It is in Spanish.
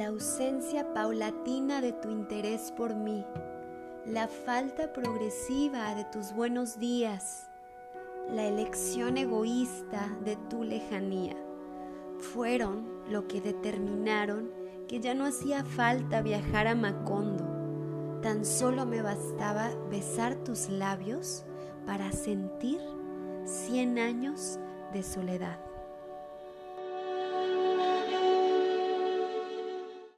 La ausencia paulatina de tu interés por mí, la falta progresiva de tus buenos días, la elección egoísta de tu lejanía, fueron lo que determinaron que ya no hacía falta viajar a Macondo, tan solo me bastaba besar tus labios para sentir cien años de soledad.